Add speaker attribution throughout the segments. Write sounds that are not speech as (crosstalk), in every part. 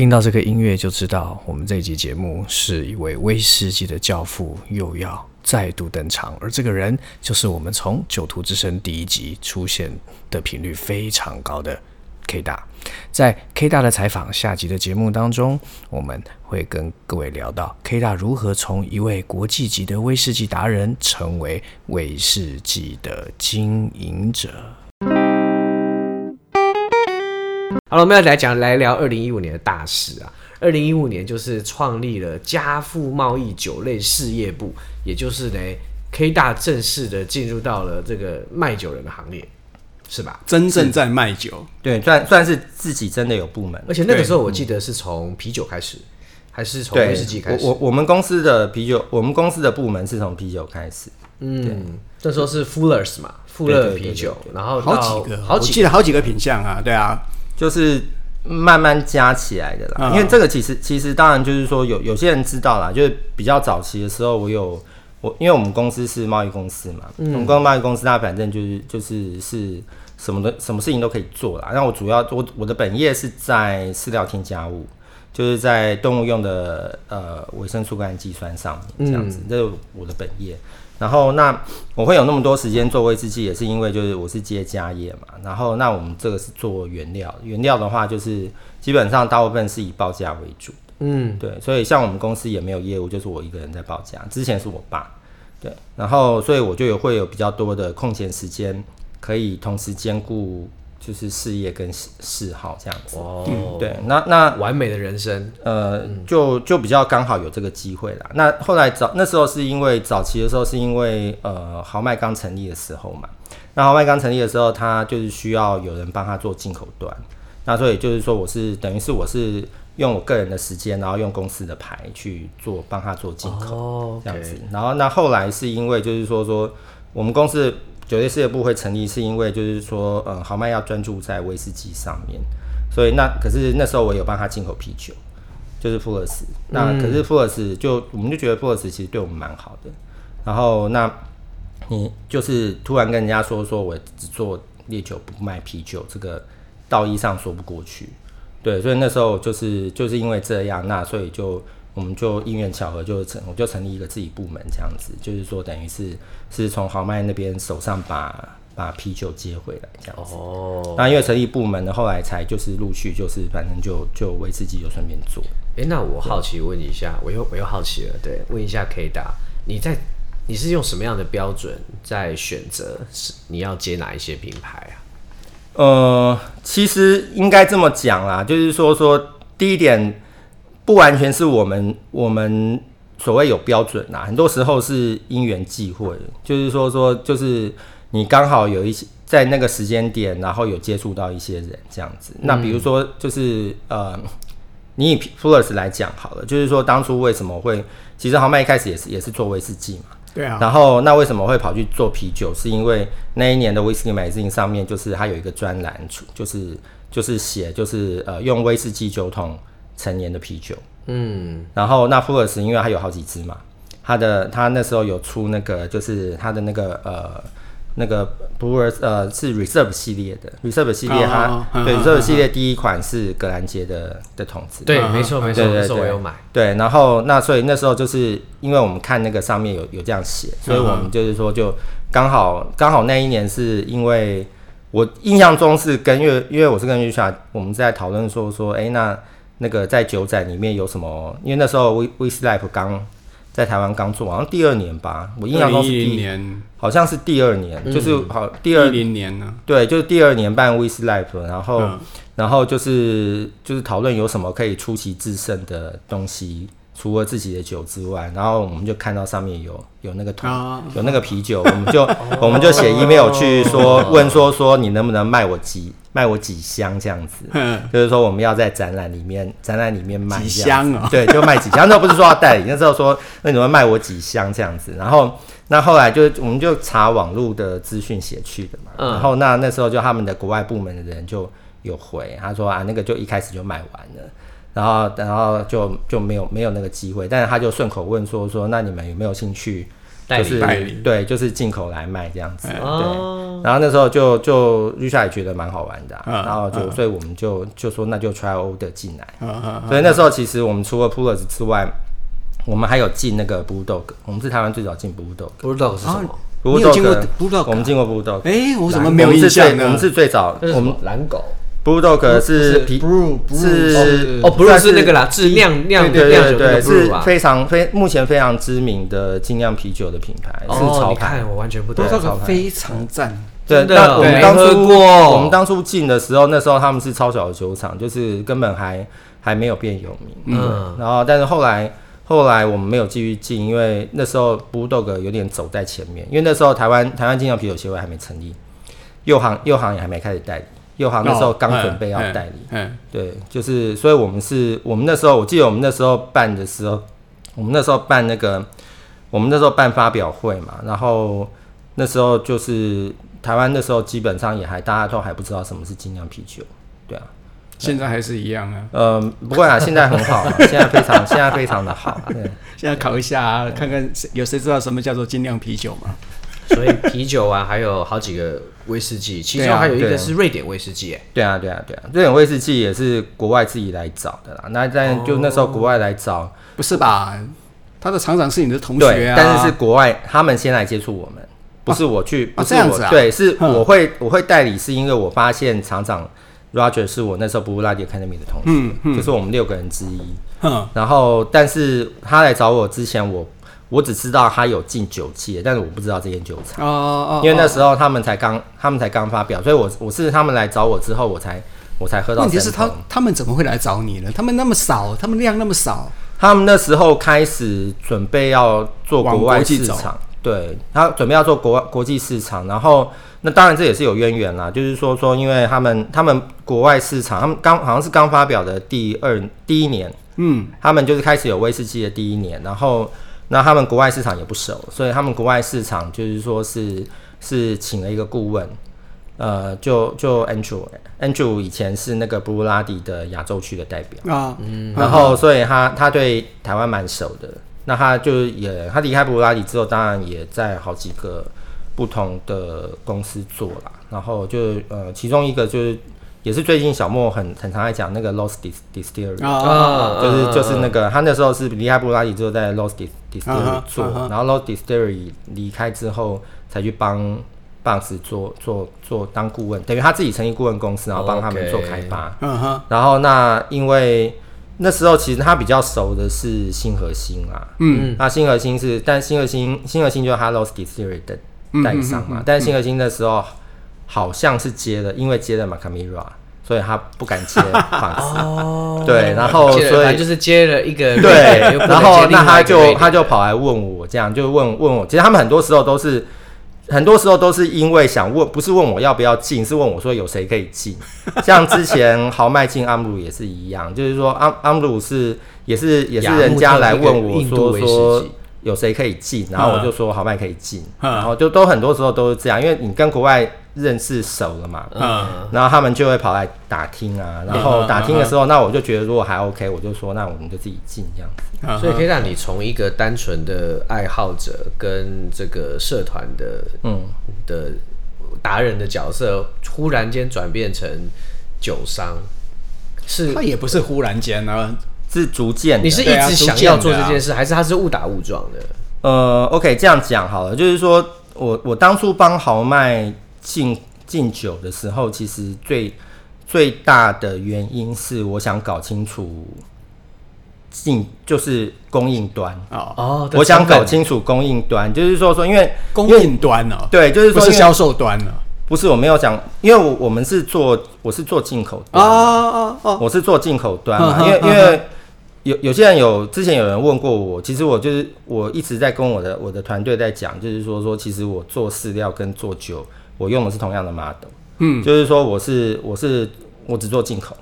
Speaker 1: 听到这个音乐就知道，我们这一集节目是一位威士忌的教父又要再度登场，而这个人就是我们从《酒徒之声》第一集出现的频率非常高的 K 大。在 K 大的采访下集的节目当中，我们会跟各位聊到 K 大如何从一位国际级的威士忌达人，成为威士忌的经营者。好了，我们要来讲来聊二零一五年的大事啊！二零一五年就是创立了家富贸易酒类事业部，也就是呢，K 大正式的进入到了这个卖酒人的行列，是吧？
Speaker 2: 真正在卖酒，
Speaker 3: 对，算算是自己真的有部门。
Speaker 1: 而且那个时候我记得是从啤酒开始，还是从威士忌开始？
Speaker 3: 我我们公司的啤酒，我们公司的部门是从啤酒开始。
Speaker 1: 嗯，这时候是 Fullers 嘛，富乐啤酒，然后
Speaker 2: 好几个，好几个，我记得好几个品相啊，对啊。
Speaker 3: 就是慢慢加起来的啦，因为这个其实其实当然就是说有有些人知道啦，就是比较早期的时候，我有我因为我们公司是贸易公司嘛，嗯我们公贸易公司，它反正就是就是是什么的什么事情都可以做啦。那我主要我我的本业是在饲料添加物，就是在动物用的呃维生素跟氨基酸上面这样子，这是我的本业。然后那我会有那么多时间做威士忌，也是因为就是我是接家业嘛。然后那我们这个是做原料，原料的话就是基本上大部分是以报价为主。嗯，对。所以像我们公司也没有业务，就是我一个人在报价。之前是我爸，对。然后所以我就有会有比较多的空闲时间，可以同时兼顾。就是事业跟嗜好这样子。哦、嗯，对，那那
Speaker 1: 完美的人生，
Speaker 3: 呃，就就比较刚好有这个机会啦。那后来早那时候是因为早期的时候是因为呃豪迈刚成立的时候嘛，那豪迈刚成立的时候，他就是需要有人帮他做进口端，那所以就是说我是等于是我是用我个人的时间，然后用公司的牌去做帮他做进口这样子，然后那后来是因为就是说说我们公司。酒类事业部会成立，是因为就是说，呃，豪迈要专注在威士忌上面，所以那可是那时候我有帮他进口啤酒，就是富尔斯。那可是富尔斯就我们就觉得富尔斯其实对我们蛮好的。然后那你就是突然跟人家说说我只做烈酒不卖啤酒，这个道义上说不过去。对，所以那时候就是就是因为这样，那所以就。我们就因缘巧合就成，我就成立一个自己部门这样子，就是说等于是是从豪迈那边手上把把啤酒接回来这样子。哦。那因为成立部门呢，后来才就是陆续就是反正就就威士忌就顺便做。
Speaker 1: 哎、欸，那我好奇问一下，我又我又好奇了，对，问一下 K 大，你在你是用什么样的标准在选择是你要接哪一些品牌啊？
Speaker 3: 呃，其实应该这么讲啦，就是说说第一点。不完全是我们我们所谓有标准呐，很多时候是因缘际会，就是说说就是你刚好有一些在那个时间点，然后有接触到一些人这样子。那比如说就是呃，你以 Fullers 来讲好了，就是说当初为什么会，其实豪迈一开始也是也是做威士忌嘛，对啊。然后那为什么会跑去做啤酒？是因为那一年的 Whisky Magazine 上面就是它有一个专栏，就是就是写就是呃用威士忌酒桶。成年的啤酒，嗯，然后那富尔斯因为它有好几支嘛，它的它那时候有出那个就是它的那个呃那个 Brewers 呃是 Reserve 系列的。Reserve 系列它，它对 Reserve 系列第一款是格兰杰的的桶子，
Speaker 1: 对，没错没错，那时候我有买，
Speaker 3: 对，然后那所以那时候就是因为我们看那个上面有有这样写，所以我们就是说就刚好刚好那一年是因为我印象中是跟因为因为我是跟 Richard 我们在讨论说说哎那。那个在九展里面有什么？因为那时候威威士 Life 刚在台湾刚做，好像第二年吧，我印象中是第一年，好像是第二年，嗯、就是好第二
Speaker 2: 年呢，
Speaker 3: 对，就是第二年办威士 Life，然后、嗯、然后就是就是讨论有什么可以出奇制胜的东西。除了自己的酒之外，然后我们就看到上面有有那个桶，啊、有那个啤酒，我们就 (laughs) 我们就写 email 去说问说说你能不能卖我几卖我几箱这样子，就是说我们要在展览里面展览里面卖几箱啊、哦，(laughs) 对，就卖几箱，那不是说要代理，那时候说那你们卖我几箱这样子，然后那后来就我们就查网络的资讯写去的嘛，然后那那时候就他们的国外部门的人就有回，他说啊那个就一开始就卖完了。然后，然后就就没有没有那个机会，但是他就顺口问说说，那你们有没有兴趣，就是代理，对，就是进口来卖这样子。对、然后那时候就就 Richard 也觉得蛮好玩的、啊
Speaker 2: 嗯，
Speaker 3: 然后就、
Speaker 2: 嗯、
Speaker 3: 所以我们就就说那就 try order 进来、
Speaker 2: 嗯嗯。
Speaker 3: 所以那时候其实我们除了 Pullers 之外，我们还有进那个 Bulldog，我们是台湾最早进 Bulldog。
Speaker 1: Bulldog 是什么？
Speaker 2: 啊、你有进过 Bulldog？
Speaker 3: 我们进过 Bulldog。
Speaker 2: 哎、欸，我怎么没有印象呢？
Speaker 3: 我们是最早，我们
Speaker 1: 蓝狗。
Speaker 3: Bulldog 是皮是
Speaker 1: 哦，不是是那个啦，是酿酿
Speaker 3: 对对
Speaker 1: 对，
Speaker 3: 是非常非目前非常知名的精酿啤酒的品牌，是潮牌。
Speaker 1: 我完全不懂。
Speaker 2: 非常赞，
Speaker 3: 对，那我们当初我们当初进的时候，那时候他们是超小的酒厂，就是根本还还没有变有名。嗯，然后但是后来后来我们没有继续进，因为那时候 Blue Dog 有点走在前面，因为那时候台湾台湾精酿啤酒协会还没成立，右行右行也还没开始代理。右行那时候刚准备要代理，嗯、哦，对，就是，所以我们是，我们那时候，我记得我们那时候办的时候，我们那时候办那个，我们那时候办发表会嘛，然后那时候就是台湾那时候基本上也还大家都还不知道什么是精酿啤酒，对啊，
Speaker 2: 现在还是一样啊，
Speaker 3: 呃，不会啊，现在很好，现在非常，现在非常的好，对，(laughs)
Speaker 2: 现在考一下啊，看看有谁知道什么叫做精酿啤酒吗？
Speaker 1: 所以啤酒啊，还有好几个威士忌，其中还有一个是瑞典威士忌。
Speaker 3: 对啊，对啊，对啊，瑞典威士忌也是国外自己来找的啦。那但就那时候国外来找，哦、
Speaker 2: 不是吧？他的厂长是你的同学啊。
Speaker 3: 但是是国外他们先来接触我们，不是我去，
Speaker 2: 啊、
Speaker 3: 不是我、
Speaker 2: 哦、这样子啊？
Speaker 3: 对，是我会我会代理，是因为我发现厂长 Roger 是我那时候 Bruichladdich Academy 的同学，嗯嗯，就是我们六个人之一。嗯，然后但是他来找我之前我。我只知道他有进酒界，但是我不知道这间酒厂。哦，因为那时候他们才刚，他们才刚发表，所以我我是他们来找我之后，我才我才喝到。
Speaker 2: 问题是他他们怎么会来找你呢？他们那么少，他们量那么少，
Speaker 3: 他们那时候开始准备要做国外市场，对，他准备要做国国际市场，然后那当然这也是有渊源啦，就是说说，因为他们他们国外市场，他们刚好像是刚发表的第二第一年，嗯，他们就是开始有威士忌的第一年，然后。那他们国外市场也不熟，所以他们国外市场就是说是是请了一个顾问，呃，就就 Andrew，Andrew 以前是那个布鲁拉迪的亚洲区的代表啊，嗯，然后所以他他对台湾蛮熟的，那他就也他离开布鲁拉迪之后，当然也在好几个不同的公司做了，然后就呃其中一个就是。也是最近小莫很很常爱讲那个 Lost Distillery，、oh, 就是、uh, 就是那个、uh, 他那时候是离开布拉迪之后在 Lost Distillery 做，uh, uh, uh, 然后 Lost Distillery 离开之后才去帮 Bounce 做做做当顾问，等于他自己成立顾问公司，然后帮他们做开发。Uh. 然后那因为那时候其实他比较熟的是新核心啦，嗯，那新核心是，但新核心新核心就是他 Lost Distillery 的代理商嘛，嗯嗯。嗯嗯、但是新核心的时候。好像是接了，因为接了 Macamirra，所以他不敢接 Bounce。(laughs) 对，然后所以
Speaker 1: 就是接了一个
Speaker 3: 对，然后那他就他就跑来问我，这样就问问我。其实他们很多时候都是，很多时候都是因为想问，不是问我要不要进，是问我说有谁可以进。(laughs) 像之前豪迈进 Amrut 也是一样，就是说 Amrut 是也是也是 (laughs) 人家来问我说说有谁可以进，然后我就说豪迈可以进，然后就都很多时候都是这样，因为你跟国外。认识熟了嘛，嗯，然后他们就会跑来打听啊，然后打听的时候，嗯、那我就觉得如果还 OK，我就说那我们就自己进这样。子，
Speaker 1: 嗯，所以可以让你从一个单纯的爱好者跟这个社团的嗯。的达人的角色，忽然间转变成酒商，是
Speaker 2: 他也不是忽然间啊，
Speaker 3: 是逐渐，
Speaker 1: 你是一直想要做这件事，啊啊，还是他是误打误撞的？
Speaker 3: 呃，OK，这样讲好了，就是说我我当初帮豪迈。进进酒的时候，其实最最大的原因是我想搞清楚进就是供应端。哦。哦，我想搞清楚供应端，就是说说因为
Speaker 2: 供应端呢，
Speaker 3: 对，就是说
Speaker 2: 是销售端呢，
Speaker 3: 不是我没有讲，因为我我们是做我是做进口端。啊啊我是做进口端嘛，因为因为有有些人有之前有人问过我，其实我就是我一直在跟我的我的团队在讲，就是说说其实我做饲料跟做酒。我用的是同样的 model，嗯，就是说我是我是我只做进口，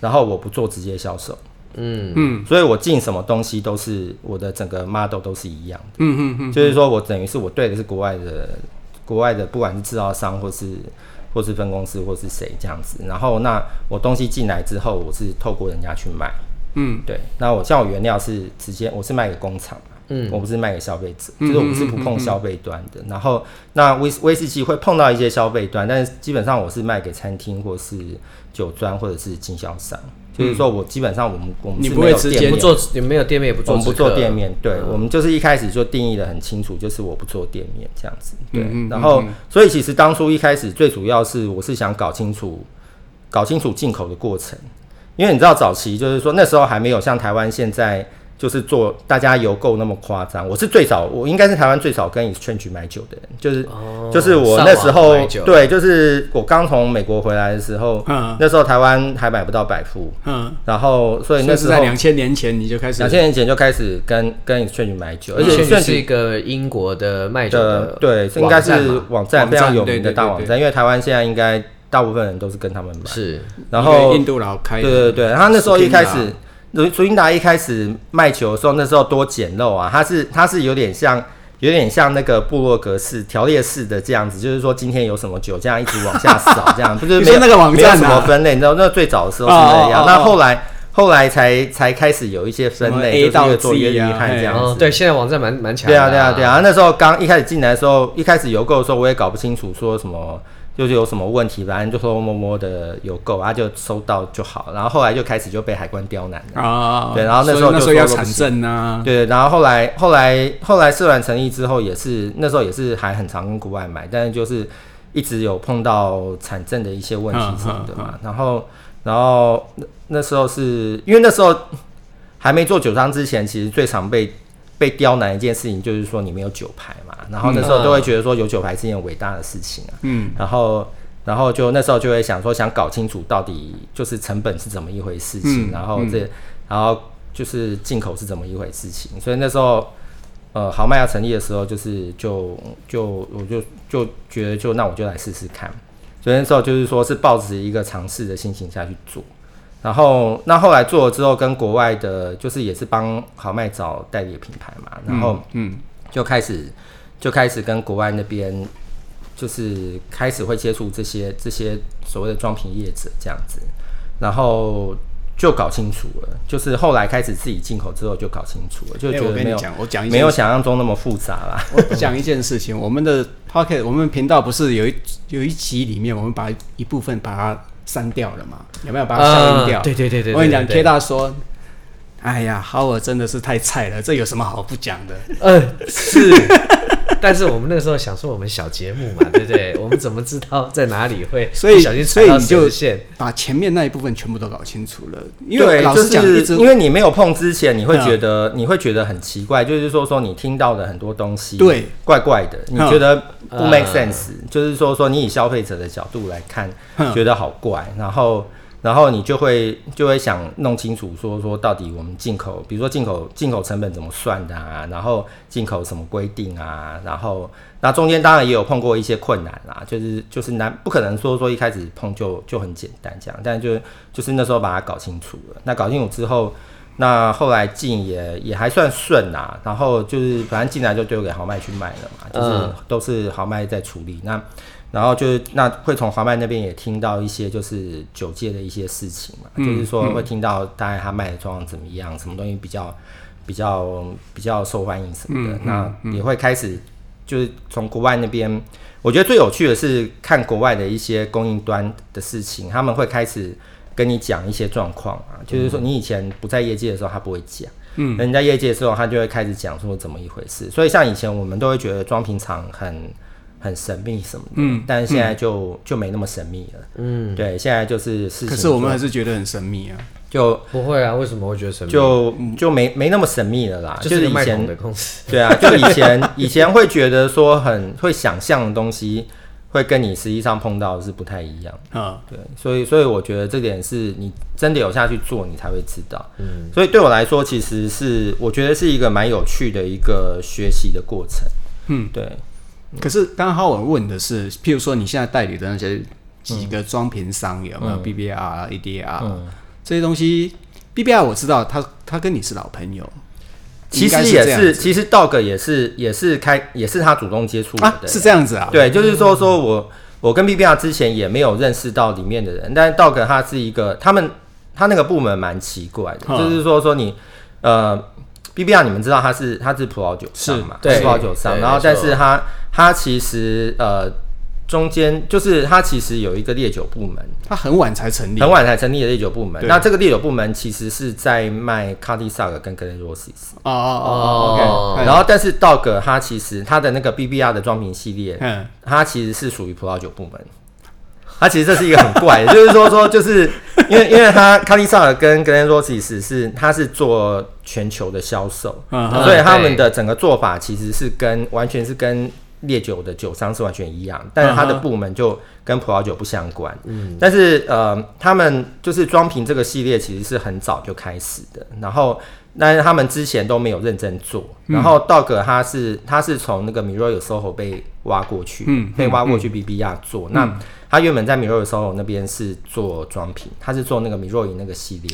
Speaker 3: 然后我不做直接销售，嗯。嗯，所以我进什么东西都是我的整个 model 都是一样的，嗯嗯嗯，就是说我等于是我对的是国外的国外的，不管是制造商或是或是分公司或是谁这样子，然后那我东西进来之后，我是透过人家去卖，嗯，对，那我像我原料是直接我是卖给工厂嘛，嗯，我不是卖给消费者，就是我们是不碰消费端的。然后那威威士忌会碰到一些消费端，但是基本上我是卖给餐厅或是酒庄或者是经销商。就是说我基本上我们我们是没有店面，
Speaker 1: 不做，也没有店面，也不做，
Speaker 3: 我们不做店面。对，我们就是一开始就定义的很清楚，就是我不做店面这样子。对，然后所以其实当初一开始最主要是我是想搞清楚，搞清楚进口的过程，因为你知道早期就是说那时候还没有像台湾现在。就是做大家邮购那么夸张，我是最早，我应该是台湾最早跟 exchange 买酒的人，就是、哦、就是我那时候对，就是我刚从美国回来的时候，嗯，那时候台湾还买不到百富，嗯，然后所以那时候
Speaker 2: 在两千年前你就开始，
Speaker 3: 两千年前就开始跟跟 exchange 买酒，而且
Speaker 1: exchange 是一个英国的卖酒的，
Speaker 3: 对，应该是网站非常有名的大网站，因为台湾现在应该大部分人都是跟他们买，
Speaker 1: 是，
Speaker 3: 然后
Speaker 2: 印度佬
Speaker 3: 开，对对对，他那时候一开始。苏英达一开始卖酒的时候，那时候多简陋啊！它是它是有点像有点像那个部落格式条列式的这样子，就是说今天有什么酒，这样一直往下扫，这样 (laughs) 就是没有
Speaker 2: 那个网站、啊、
Speaker 3: 没有什么分类，你知道那最早的时候是那样，那、哦哦哦、后来后来才才开始有一些分类
Speaker 2: ，A 到
Speaker 3: 越做越厉害这样子。
Speaker 1: 哦、对，现在网站蛮蛮强。
Speaker 3: 对啊对啊对啊！那时候刚一开始进来的时候，一开始邮购的时候，我也搞不清楚说什么。就是有什么问题，反正就说摸摸的有够，他就收到就好。然后后来就开始就被海关刁难了啊。对，然后那时候就说
Speaker 2: 要产证啊。
Speaker 3: 对，然后后来后来后来社团成立之后，也是那时候也是还很常跟国外买，但是就是一直有碰到产证的一些问题什么的嘛。然后然后那那时候是因为那时候还没做酒商之前，其实最常被。被刁难一件事情就是说你没有酒牌嘛，然后那时候都会觉得说有酒牌是一件伟大的事情啊，嗯，然后然后就那时候就会想说想搞清楚到底就是成本是怎么一回事情，嗯、然后这、嗯、然后就是进口是怎么一回事情，所以那时候呃豪迈要成立的时候就是就就我就就觉得就那我就来试试看，所以那时候就是说是抱着一个尝试的心情下去做。然后，那后来做了之后，跟国外的，就是也是帮豪迈找代理的品牌嘛，然后嗯，就开始就开始跟国外那边，就是开始会接触这些这些所谓的装瓶业者这样子，然后就搞清楚了，就是后来开始自己进口之后就搞清楚了，就觉得没有
Speaker 2: 我讲
Speaker 3: 没有想象中那么复杂啦。
Speaker 2: 我讲一件事情，我们的 Podcast 我们频道不是有一有一集里面，我们把一部分把它。删掉了嘛？有没有把它消音掉？
Speaker 1: 对对对对，
Speaker 2: 我跟你讲，K 大说：“哎呀，哈尔真的是太菜了，这有什么好不讲的？”
Speaker 1: 嗯，是。(laughs) 但是我们那个时候想说，我们小节目嘛，对不对？(laughs) 我们怎么知道在哪里会？
Speaker 2: 所以，所以你就把前面那一部分全部都搞清楚了。因为老实讲，
Speaker 3: 就是因为你没有碰之前，你会觉得你会觉得很奇怪，就是说说你听到的很多东西，对，怪怪的，你觉得不 make sense，就是说说你以消费者的角度来看，觉得好怪，然后。然后你就会就会想弄清楚，说说到底我们进口，比如说进口进口成本怎么算的啊？然后进口什么规定啊？然后那中间当然也有碰过一些困难啦，就是就是难不可能说说一开始碰就就很简单这样，但就就是那时候把它搞清楚了。那搞清楚之后，那后来进也也还算顺啦。然后就是反正进来就丢给豪迈去卖了嘛，就是都是豪迈在处理那。然后就是那会从豪迈那边也听到一些就是酒界的一些事情嘛，嗯、就是说会听到大概他卖的状况怎么样，嗯、什么东西比较比较比较受欢迎什么的，嗯、那也会开始就是从国外那边，我觉得最有趣的是看国外的一些供应端的事情，他们会开始跟你讲一些状况啊，就是说你以前不在业界的时候他不会讲，嗯，人家业界的时候他就会开始讲说怎么一回事，所以像以前我们都会觉得装瓶厂很。很神秘什么的，嗯，但是现在就、嗯、就没那么神秘了，嗯，对，现在就是事情。
Speaker 2: 可是我们还是觉得很神秘啊，
Speaker 3: 就
Speaker 1: 不会啊？为什么会觉得神秘？
Speaker 3: 就就没没那么神秘了啦，
Speaker 1: 就是
Speaker 3: 以前
Speaker 1: 的公司，
Speaker 3: 对啊，就以前以前会觉得说很会想象的东西，会跟你实际上碰到的是不太一样啊，对，所以所以我觉得这点是你真的有下去做，你才会知道，嗯，所以对我来说，其实是我觉得是一个蛮有趣的一个学习的过程，嗯，对。
Speaker 2: 可是刚刚我问的是，譬如说你现在代理的那些几个装瓶商有没有 BBR、ADR 这些东西？BBR 我知道，他他跟你是老朋友，
Speaker 3: 其实也是，其实 Dog 也是也是开也是他主动接触的，
Speaker 2: 是这样子啊？
Speaker 3: 对，就是说说我我跟 BBR 之前也没有认识到里面的人，但是 Dog 他是一个，他们他那个部门蛮奇怪的，就是说说你呃。BBR 你们知道他是他是葡萄酒商嘛？
Speaker 1: 对，
Speaker 3: 葡萄酒商。然后，但是它它其实呃。中间就是它其实有一个烈酒部门，
Speaker 2: 它很晚才成立，
Speaker 3: 很晚才成立的烈酒部门。那这个烈酒部门其实是在卖卡迪萨尔跟格雷诺西斯。
Speaker 2: 哦哦哦，OK。
Speaker 3: 然后，但是道格它其实它的那个 BBR 的装瓶系列，嗯，它其实是属于葡萄酒部门。它其实这是一个很怪的，就是说说就是因为因为它卡迪萨尔跟格雷诺西斯是它是做全球的销售，所以他们的整个做法其实是跟完全是跟。烈酒的酒商是完全一样，但是它的部门就跟葡萄酒不相关。嗯，但是呃，他们就是装瓶这个系列其实是很早就开始的，然后但是他们之前都没有认真做。然后道格他是他是从那个 Miroir SOHO 被挖过去，嗯，被挖过去 BBR 做。嗯、那他原本在 Miroir SOHO 那边是做装瓶，他是做那个 Miroir 那个系列，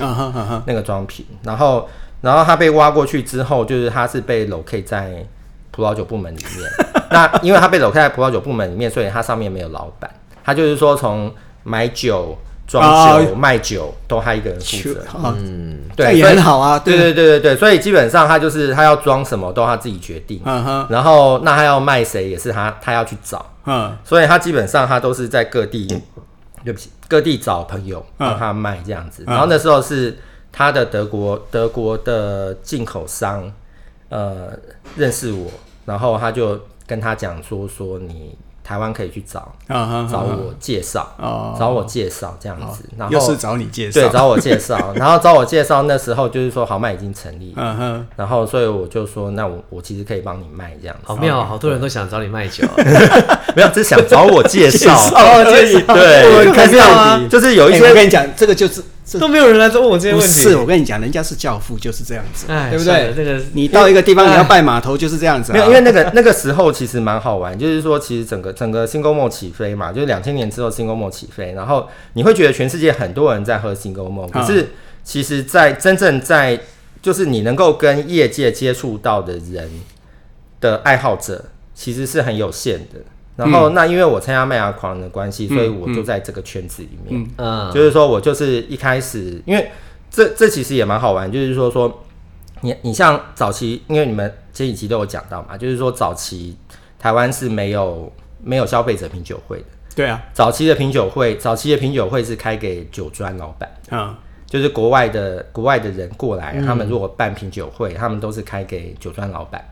Speaker 3: 那个装瓶。然后然后他被挖过去之后，就是他是被 locate 在。葡萄酒部门里面，那因为他被搂开在葡萄酒部门里面，所以他上面没有老板，他就是说从买酒、装酒、卖酒都他一个人负责。嗯，对，
Speaker 2: 也很好啊。
Speaker 3: 对对对对对，所以基本上他就是他要装什么都他自己决定。然后那他要卖谁也是他他要去找。嗯。所以他基本上他都是在各地，对不起，各地找朋友帮他卖这样子。然后那时候是他的德国德国的进口商。呃，认识我，然后他就跟他讲说，说你台湾可以去找，找我介绍，找我介绍这样子，然后
Speaker 2: 又是找你介绍，
Speaker 3: 对，找我介绍，(laughs) 然后找我介绍，那时候就是说豪迈已经成立，然后所以我就说，那我我其实可以帮你卖这样子，
Speaker 1: 好妙，好多人都想找你卖酒，(laughs)
Speaker 3: 没有，只是想找我介绍，(laughs)
Speaker 2: 对，
Speaker 3: 对，开票就是有一些，
Speaker 2: 我跟你讲，这个就是。
Speaker 1: 都没有人来问我这些问题。
Speaker 2: 是我跟你讲，人家是教父，就是这样子，对不对？这个你到一个地方，你要拜码头，就是这样子。
Speaker 3: 没有，因为那个那个时候其实蛮好玩，就是说，其实整个整个 Single Malt 起飞嘛，就是两千年之后 Single Malt 起飞，然后你会觉得全世界很多人在喝 Single Malt，可是其实，在真正在就是你能够跟业界接触到的人的爱好者，其实是很有限的。然后，那因为我参加麦芽狂人的关系，所以我就在这个圈子里面。嗯，就是说我就是一开始，因为这这其实也蛮好玩，就是说说你你像早期，因为你们前几期都有讲到嘛，就是说早期台湾是没有没有消费者品酒会的。
Speaker 2: 对啊，
Speaker 3: 早期的品酒会，早期的品酒会是开给酒庄老板。嗯，就是国外的国外的人过来，他们如果办品酒会，他们都是开给酒庄老板。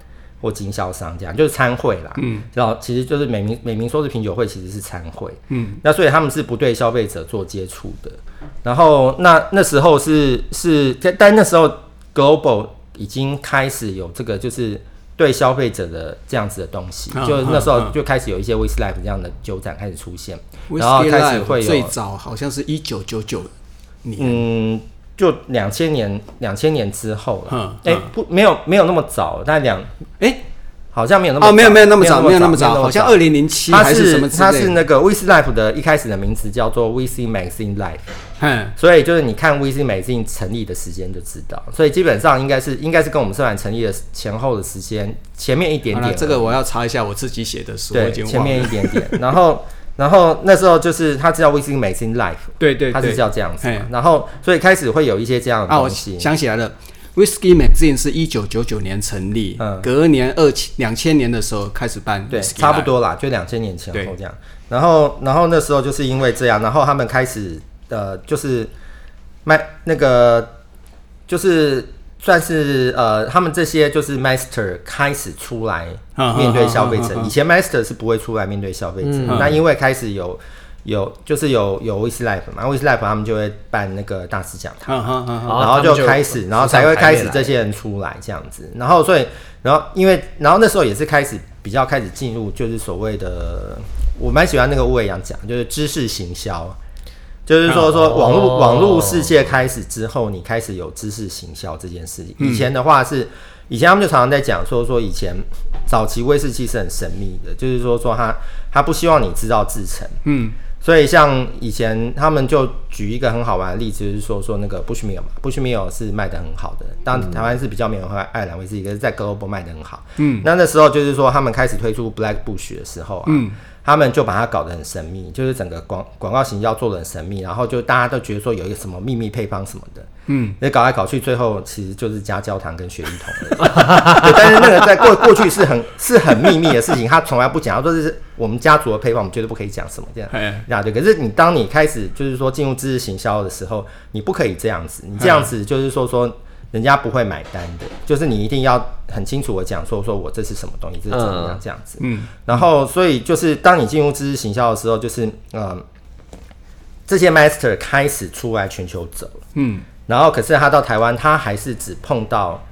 Speaker 3: 或经销商这样，就是参会啦，嗯，然后其实就是美名美名说是品酒会，其实是参会，嗯，那所以他们是不对消费者做接触的。然后那那时候是是，但那时候 Global 已经开始有这个就是对消费者的这样子的东西，嗯、就那时候就开始有一些 Whisky Life 这样的酒展开始出现，嗯、然后开始会有
Speaker 2: 最早好像是一九九九年，
Speaker 3: 嗯。就两千年，两千年之后了。哎，不，没有，没有那么早，大概两，哎，好像没有那么
Speaker 2: 哦，没有，没有那么早，没有那么早，好像二零零七还是什么？
Speaker 3: 它是那个 Whisky Life 的一开始的名字叫做 Whisky Magazine Life。嗯，所以就是你看 Whisky Magazine 成立的时间就知道，所以基本上应该是应该是跟我们社团成立的前后的时间前面一点点。
Speaker 2: 这个我要查一下我自己写的书，
Speaker 3: 对，前面一点点，然后。然后那时候就是他知道 Whisky Magazine Life，
Speaker 2: 对对，
Speaker 3: 他是叫这样子嘛。然后所以开始会有一些这样的东西。
Speaker 2: 想起来了，Whisky Magazine 是一九九九年成立，嗯，隔年二千两千年的时候开始办，
Speaker 3: 对，差不多啦，就两千年前后这样。然后然后那时候就是因为这样，然后他们开始呃就是卖那个就是。算是呃，他们这些就是 master 开始出来面对消费者。以前 master 是不会出来面对消费者，那、嗯、因为开始有有就是有有 Whisky Life 嘛，Whisky Life 他们就会办那个大师讲堂，然后就开始，然后才会开始这些人出来这样子。然后所以，然后因为然后那时候也是开始比较开始进入就是所谓的，我蛮喜欢那个吴伟阳讲，就是知识行销。就是说，说网络网络世界开始之后，你开始有知识行销这件事情。以前的话是，以前他们就常常在讲说，说以前早期威士忌是很神秘的，就是说说他他不希望你知道制成。嗯，所以像以前他们就举一个很好玩的例子，就是说说那个 Bushmill 嘛，Bushmill 是卖的很好的，当台湾是比较没有喝爱尔兰威士忌，可是在 Global 卖的很好。嗯，那那时候就是说他们开始推出 Black Bush 的时候啊。嗯他们就把它搞得很神秘，就是整个广广告行销做的很神秘，然后就大家都觉得说有一个什么秘密配方什么的，嗯，那搞来搞去，最后其实就是加焦糖跟雪梨桶。但是那个在过过去是很是很秘密的事情，他从来不讲，他说这是我们家族的配方，我们绝对不可以讲什么这样。呀，对。可是你当你开始就是说进入知识行销的时候，你不可以这样子，你这样子就是说说。人家不会买单的，就是你一定要很清楚的讲说，说我这是什么东西，这是怎么样这样子。嗯，然后所以就是当你进入知识行销的时候，就是嗯，这些 master 开始出来全球走，嗯，然后可是他到台湾，他还是只碰到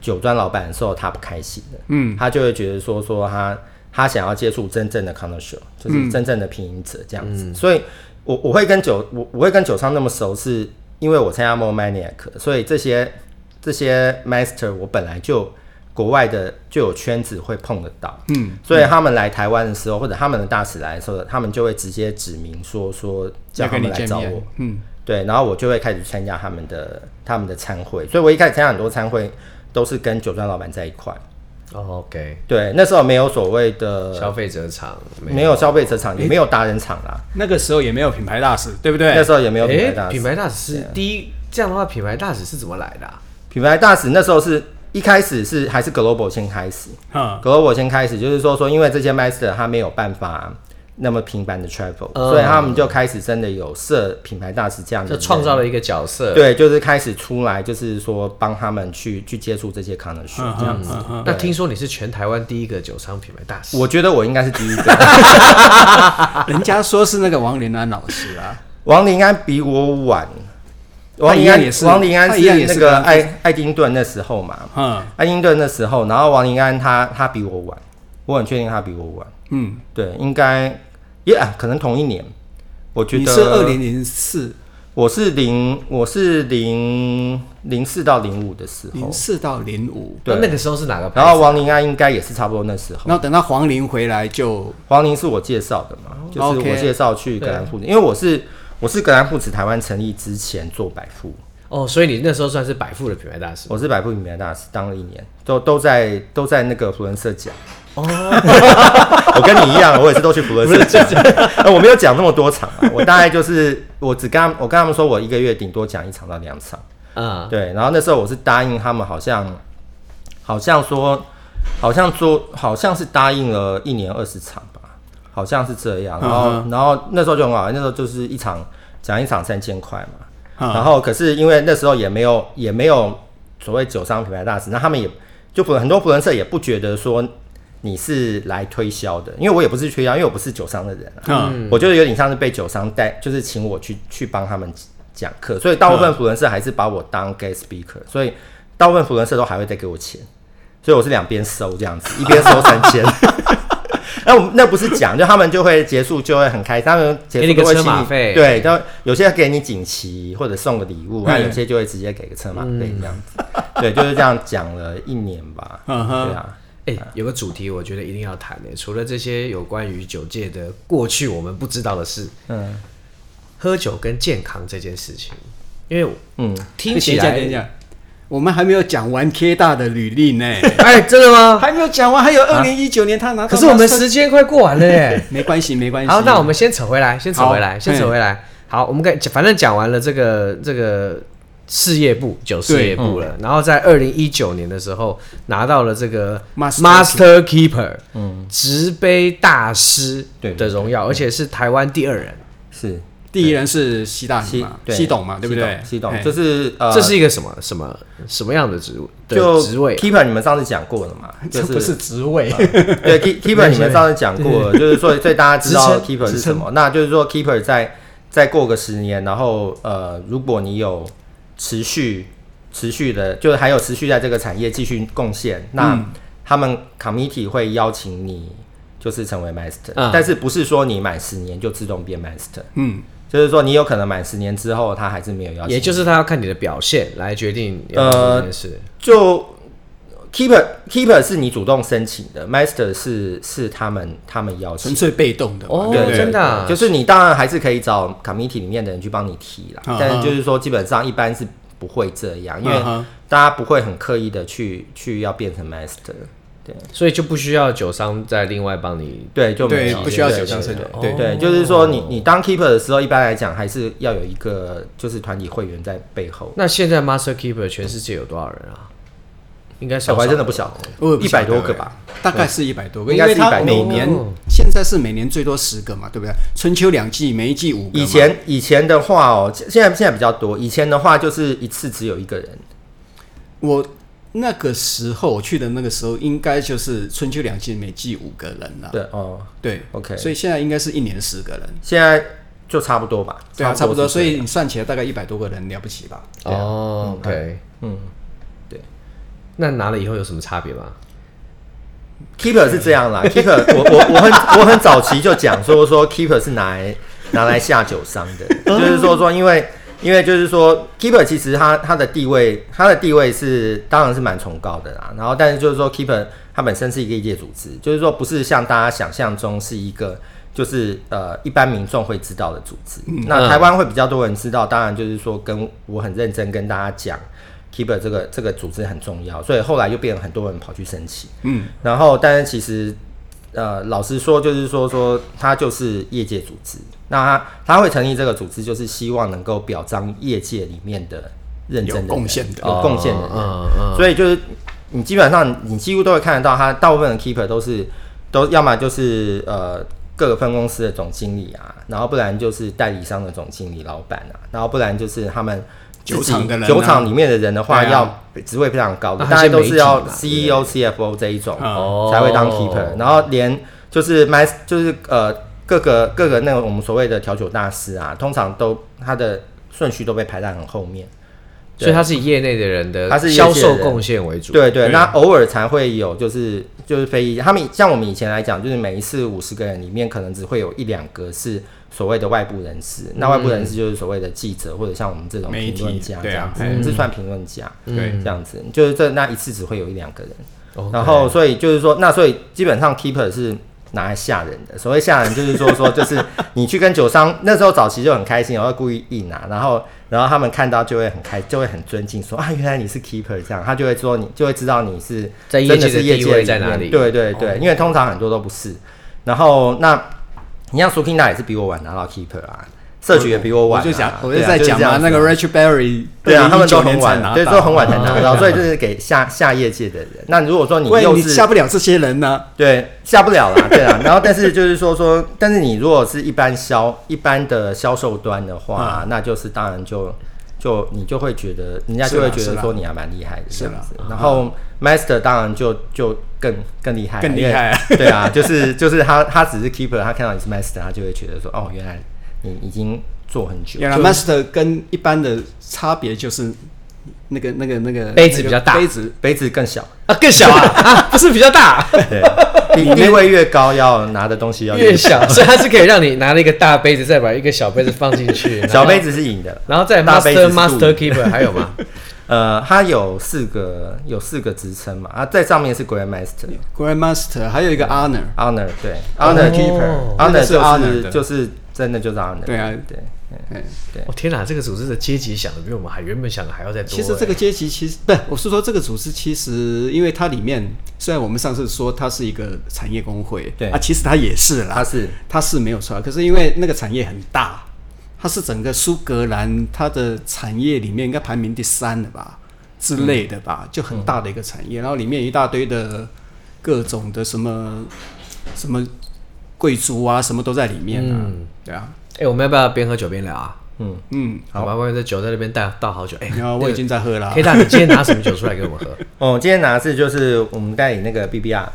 Speaker 3: 酒庄老板的时候，他不开心的，嗯，他就会觉得说说他他想要接触真正的 connoisseur，就是真正的品饮者这样子。嗯，所以我我会跟酒我我会跟酒商那么熟是。因为我参加 More Maniac，所以这些这些 master 我本来就国外的就有圈子会碰得到，嗯，所以他们来台湾的时候，或者他们的大使来的时候，他们就会直接指明说说叫他们来找我，嗯，对，然后我就会开始参加他们的他们的参会，所以我一开始参加很多参会都是跟酒庄老板在一块。
Speaker 1: Oh, OK，
Speaker 3: 对，那时候没有所谓的
Speaker 1: 消费者场，
Speaker 3: 没有消费者场，也没有达人场啦。
Speaker 2: 那个时候也没有品牌大使，对不对？
Speaker 3: 那时候也没有品牌大使。
Speaker 1: 品牌大使是第一，这样的话，品牌大使是怎么来的？
Speaker 3: 品牌大使那时候是一开始是还是 Global 先开始，Global 先开始，就是说说，因为这些 Master 他没有办法。那么频繁的 travel，、嗯、所以他们就开始真的有设品牌大使这样的，
Speaker 1: 就创造了一个角色。
Speaker 3: 对，就是开始出来，就是说帮他们去去接触这些 connoisseur 这样子。
Speaker 1: 那听说你是全台湾第一个酒商品牌大使，
Speaker 3: 我觉得我应该是第一个。(laughs)
Speaker 2: 人家说是那个王林安老师啊，
Speaker 3: 王林安比我晚。王林安也是，王林安是那个爱爱丁顿那时候嘛，嗯，爱丁顿那时候，然后王林安他他比我晚，我很确定他比我晚。嗯，对，应该。耶，yeah, 可能同一年，我觉得你
Speaker 2: 是二零零四，
Speaker 3: 我是零，我是零零四到零五的时候，
Speaker 2: 零四到零五，
Speaker 1: 对，那个时候是哪个？
Speaker 3: 然后王林安应该也是差不多那时候。
Speaker 2: 然后等到黄林回来就，
Speaker 3: 黄林是我介绍的嘛，就是我介绍去格兰富，因为我是我是格兰富子台湾成立之前做百富，
Speaker 1: 哦，所以你那时候算是百富的品牌大使，
Speaker 3: 我是百富品牌大使，当了一年，都都在都在那个福伦社讲。哦，(laughs) 我跟你一样，我也是都去福伦社讲，我没有讲那么多场啊，我大概就是我只跟他们我跟他们说，我一个月顶多讲一场到两场，嗯，对，然后那时候我是答应他们，好像好像说好像说好像是答应了一年二十场吧，好像是这样，然后、嗯、然后那时候就很好，那时候就是一场讲一场三千块嘛，嗯、然后可是因为那时候也没有也没有所谓酒商品牌大使，那他们也就很多福伦社也不觉得说。你是来推销的，因为我也不是推销，因为我不是酒商的人啊。嗯，我觉得有点像是被酒商带，就是请我去去帮他们讲课，所以大部分福伦社还是把我当 guest speaker，所以大部分福伦社都还会再给我钱，所以我是两边收这样子，(laughs) 一边收三千。(laughs) 那我那不是讲，就他们就会结束就会很开心，他们结束都会请你对，就有些给你锦旗或者送个礼物，那有些就会直接给个车马费这样子。对，就是这样讲了一年吧。对啊。
Speaker 1: 哎、欸，有个主题，我觉得一定要谈的。除了这些有关于酒界的过去我们不知道的事，嗯，喝酒跟健康这件事情，因为嗯，听起来，等一下，
Speaker 2: 我们还没有讲完 K 大的履历呢。(laughs)
Speaker 1: 哎，真的吗？
Speaker 2: 还没有讲完，还有二零一九年他拿，
Speaker 1: 可是我们时间快过完了耶。(laughs)
Speaker 2: 没关系，没关系。
Speaker 1: 好，那我们先扯回来，先扯回来，先扯回来。好，我们可以反正讲完了这个这个。事业部九事业部了，嗯、然后在二零一九年的时候拿到了这个 Master Keeper，嗯，直杯大师的荣耀，而且是台湾第二人，
Speaker 3: 是
Speaker 2: 第一人是西大西西董嘛，对不对？
Speaker 3: 西董，这是呃，
Speaker 1: 这是一个什么什么什么样的职务？就职位
Speaker 3: Keeper，你们上次讲过了嘛？(laughs)
Speaker 2: 这不是职位，
Speaker 3: 对 (laughs) Keeper，你们上次讲过了，就是说，所以大家知道 Keeper 是什么？那就是说 Keeper 在再过个十年，然后呃，如果你有持续、持续的，就是还有持续在这个产业继续贡献。那他们 committee 会邀请你，就是成为 master，、嗯、但是不是说你满十年就自动变 master？嗯，就是说你有可能满十年之后，他还是没有邀请。
Speaker 1: 也就是他要看你的表现来决定呃，
Speaker 3: 就 keeper keeper 是你主动申请的，master 是是他们他们邀请，
Speaker 2: 纯粹被动的
Speaker 1: 哦，对真的、啊，
Speaker 3: 就是你当然还是可以找 committee 里面的人去帮你提啦，uh huh. 但是就是说基本上一般是不会这样，因为大家不会很刻意的去去要变成 master。对，
Speaker 1: 所以就不需要酒商再另外帮你，
Speaker 3: 对，就没
Speaker 2: 对，不需要酒商
Speaker 3: 对
Speaker 2: 对
Speaker 3: 对
Speaker 2: 对
Speaker 3: 对，就是说你你当 keeper 的时候，一般来讲还是要有一个就是团体会员在背后。
Speaker 1: 那现在 master keeper 全世界有多少人啊？应该小
Speaker 3: 白真的不晓得，一百多个吧，
Speaker 2: 大概是一百多个，
Speaker 3: 应该是一百。
Speaker 2: 每年现在是每年最多十个嘛，对不对？春秋两季，每一季五个。
Speaker 3: 以前以前的话哦，现在现在比较多。以前的话就是一次只有一个人。
Speaker 2: 我那个时候我去的那个时候，应该就是春秋两季，每季五个人了。
Speaker 3: 对哦，
Speaker 2: 对
Speaker 3: ，OK。
Speaker 2: 所以现在应该是一年十个人，
Speaker 3: 现在就差不多吧。
Speaker 2: 对啊，差不多。所以你算起来大概一百多个人，了不起吧？
Speaker 1: 哦，OK，
Speaker 3: 嗯。
Speaker 1: 那拿了以后有什么差别吗
Speaker 3: ？Keeper 是这样啦，(laughs) Keeper 我我我很我很早期就讲说说 Keeper 是拿来拿来下酒商的，(laughs) 就是说说因为因为就是说 Keeper 其实他他的地位他的地位是当然是蛮崇高的啦，然后但是就是说 Keeper 他本身是一个业界组织，就是说不是像大家想象中是一个就是呃一般民众会知道的组织，那台湾会比较多人知道，当然就是说跟我很认真跟大家讲。Keeper 这个这个组织很重要，所以后来就变成很多人跑去申请。嗯，然后但是其实呃，老实说，就是说说他就是业界组织，那他他会成立这个组织，就是希望能够表彰业界里面的认真的、
Speaker 2: 有贡献的、
Speaker 3: 有贡献的人。嗯嗯。所以就是你基本上你几乎都会看得到，他大部分的 Keeper 都是都要么就是呃各个分公司的总经理啊，然后不然就是代理商的总经理、老板啊，然后不然就是他们。酒厂酒厂里面的人的话，要职位非常高的，大概都是要 CEO、CFO 这一种才会当 keeper。然后连就是 master，就是呃各个各个那个我们所谓的调酒大师啊，通常都他的顺序都被排在很后面。
Speaker 1: 所以他是以业内的人的，他是销售贡献为主。
Speaker 3: 对对，那偶尔才会有，就是就是非议。他们像我们以前来讲，就是每一次五十个人里面，可能只会有一两个是。所谓的外部人士，那外部人士就是所谓的记者，或者像我们这种评论家这样子，我们是算评论家，对，这样子，就是这那一次只会有一两个人，然后所以就是说，那所以基本上 keeper 是拿来吓人的。所谓吓人，就是说说 (laughs) 就是你去跟酒商那时候早期就很开心，然后故意硬拿，然后然后他们看到就会很开，就会很尊敬，说啊，原来你是 keeper 这样，他就会说你就会知道你是真的是业界
Speaker 1: 在哪里，
Speaker 3: 对对对，因为通常很多都不是，然后那。你像苏 King 也是比我晚拿到 keeper 啊，社群也比我晚。
Speaker 2: 我就讲，我就在讲嘛，那个 Rich Berry，
Speaker 3: 对啊，他们都很晚，对，都很晚才拿到，(laughs) 所以就是给下下业界的人。那如果说你 (laughs) 又是
Speaker 2: 下不了这些人呢？
Speaker 3: 对，下不了啦，对啊。(laughs) 然后，但是就是说说，但是你如果是一般销一般的销售端的话，那就是当然就就你就会觉得，人家就会觉得说你还蛮厉害的这样子。然后 Master 当然就就。更更厉害，
Speaker 2: 更厉害，(laughs)
Speaker 3: 对啊，就是就是他他只是 keeper，他看到你是 master，他就会觉得说，哦，原来你已经做很久。
Speaker 2: 原来 master 跟一般的差别就是那个那个那个
Speaker 1: 杯子比较大，
Speaker 3: 杯子杯子更小
Speaker 1: 啊，更小啊，(laughs) 啊，不是比较大，
Speaker 3: 对，地地 (laughs) 位越高，要拿的东西要
Speaker 1: 越小，所以它是可以让你拿了一个大杯子，再把一个小杯子放进去，
Speaker 3: 小杯子是赢的，
Speaker 1: 然后再 master master keeper 还有吗？
Speaker 3: 呃，它有四个，有四个职称嘛，啊，在上面是 Grandmaster，Grandmaster，
Speaker 2: 还有一个 Honor，Honor，
Speaker 3: 对，Honor Keeper，Honor 是 Honor，就是真的就是 Honor，
Speaker 2: 对啊，
Speaker 3: 对，
Speaker 2: 嗯，
Speaker 3: 对。
Speaker 1: 我天哪，这个组织的阶级想的比我们还原本想的还要再多。
Speaker 2: 其实这个阶级其实不，我是说这个组织其实，因为它里面虽然我们上次说它是一个产业工会，对。啊，其实它也是啦，
Speaker 3: 它是。
Speaker 2: 它是没有错，可是因为那个产业很大。它是整个苏格兰，它的产业里面应该排名第三的吧，之类的吧，就很大的一个产业。然后里面一大堆的各种的什么什么贵族啊，什么都在里面啊。对啊，
Speaker 1: 哎，我们要不要边喝酒边聊啊？
Speaker 3: 嗯嗯，
Speaker 1: 好吧，外面的酒在那边倒倒好久。哎，(laughs)
Speaker 2: 我已经在喝了。
Speaker 1: K 大，你今天拿什么酒出来给我们喝？(laughs)
Speaker 3: 哦，今天拿的是就是我们代理那个 BBR。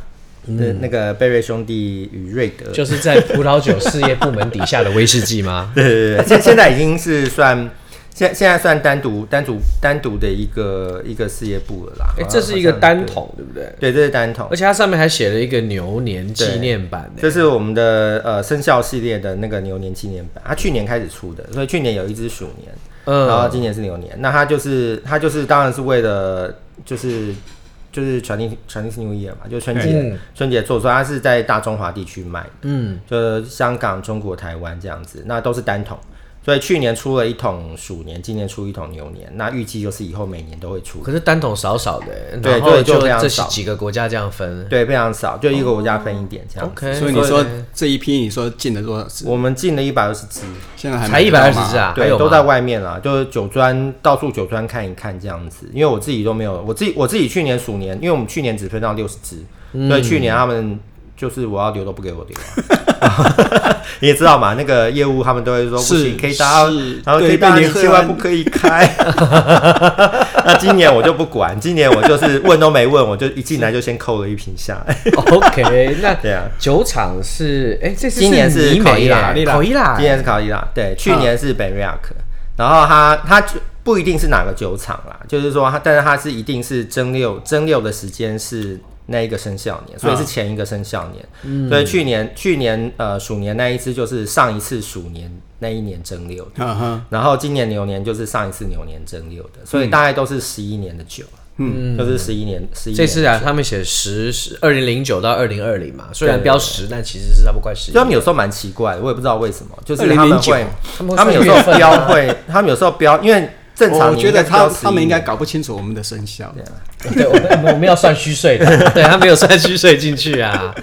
Speaker 3: 的那个贝瑞兄弟与瑞德，
Speaker 1: 就是在葡萄酒事业部门底下的威士忌吗？(laughs)
Speaker 3: 对对对，现现在已经是算现现在算单独单独单独的一个一个事业部了啦。
Speaker 1: 哎，这是一个单桶，对不对？
Speaker 3: 对，这是单桶，
Speaker 1: 而且它上面还写了一个牛年纪念版。
Speaker 3: 这是我们的呃生肖系列的那个牛年纪念版，它去年开始出的，所以去年有一只鼠年，嗯，然后今年是牛年。那它就是它就是当然是为了就是。就是 Chinese Chinese New Year 嘛，就春节、嗯、春节做出来，它是在大中华地区卖的，嗯，就是香港、中国、台湾这样子，那都是单桶，所以去年出了一桶鼠年，今年出一桶牛年，那预计就是以后每年都会出。
Speaker 1: 可是单桶少少的，对，对就
Speaker 3: 非常少。
Speaker 1: 这几个国家这样分，
Speaker 3: 对，非常少，就一个国家分一点这样。
Speaker 1: OK，
Speaker 2: 所以你说这一批，你说进了多少只？
Speaker 3: 我们进了一百二十只，
Speaker 2: 现在还
Speaker 1: 才一百二十只啊？
Speaker 3: 对，都在外面啦，就是酒庄到处酒庄看一看这样子。因为我自己都没有，我自己我自己去年鼠年，因为我们去年只分到六十只，所以去年他们。就是我要留都不给我留，(laughs) (laughs) 你也知道嘛？那个业务他们都会说不行，可以搭，然后可以搭，你千万不可以开。(laughs) 那今年我就不管，今年我就是问都没问，我就一进来就先扣了一瓶下来。
Speaker 1: OK，(laughs) 那
Speaker 3: 对啊，
Speaker 1: 酒厂是哎，这是
Speaker 3: 今年是考伊拉，
Speaker 1: 考伊拉，
Speaker 3: 今年是考伊拉，对，去年是北瑞亚克，然后他他就不一定是哪个酒厂啦，就是说他，但是他是一定是蒸馏，蒸馏的时间是。那一个生肖年，所以是前一个生肖年。嗯、所以去年去年呃鼠年那一只就是上一次鼠年那一年蒸馏的，嗯、然后今年牛年就是上一次牛年蒸馏的，所以大概都是十一年的酒，嗯，就是十一年十一。
Speaker 1: 这次啊，他们写十十二零零九到二零二零嘛，虽然标十，但其实是差不多快十。
Speaker 3: 他们有时候蛮奇怪，我也不知道为什么，就是他们会，他们有时候标会，他们有时候标，因为。正常，我觉得
Speaker 2: 他他们应该搞不清楚我们的生肖。
Speaker 1: 对，我们我们要算虚岁的，(laughs) 对他没有算虚岁进去啊。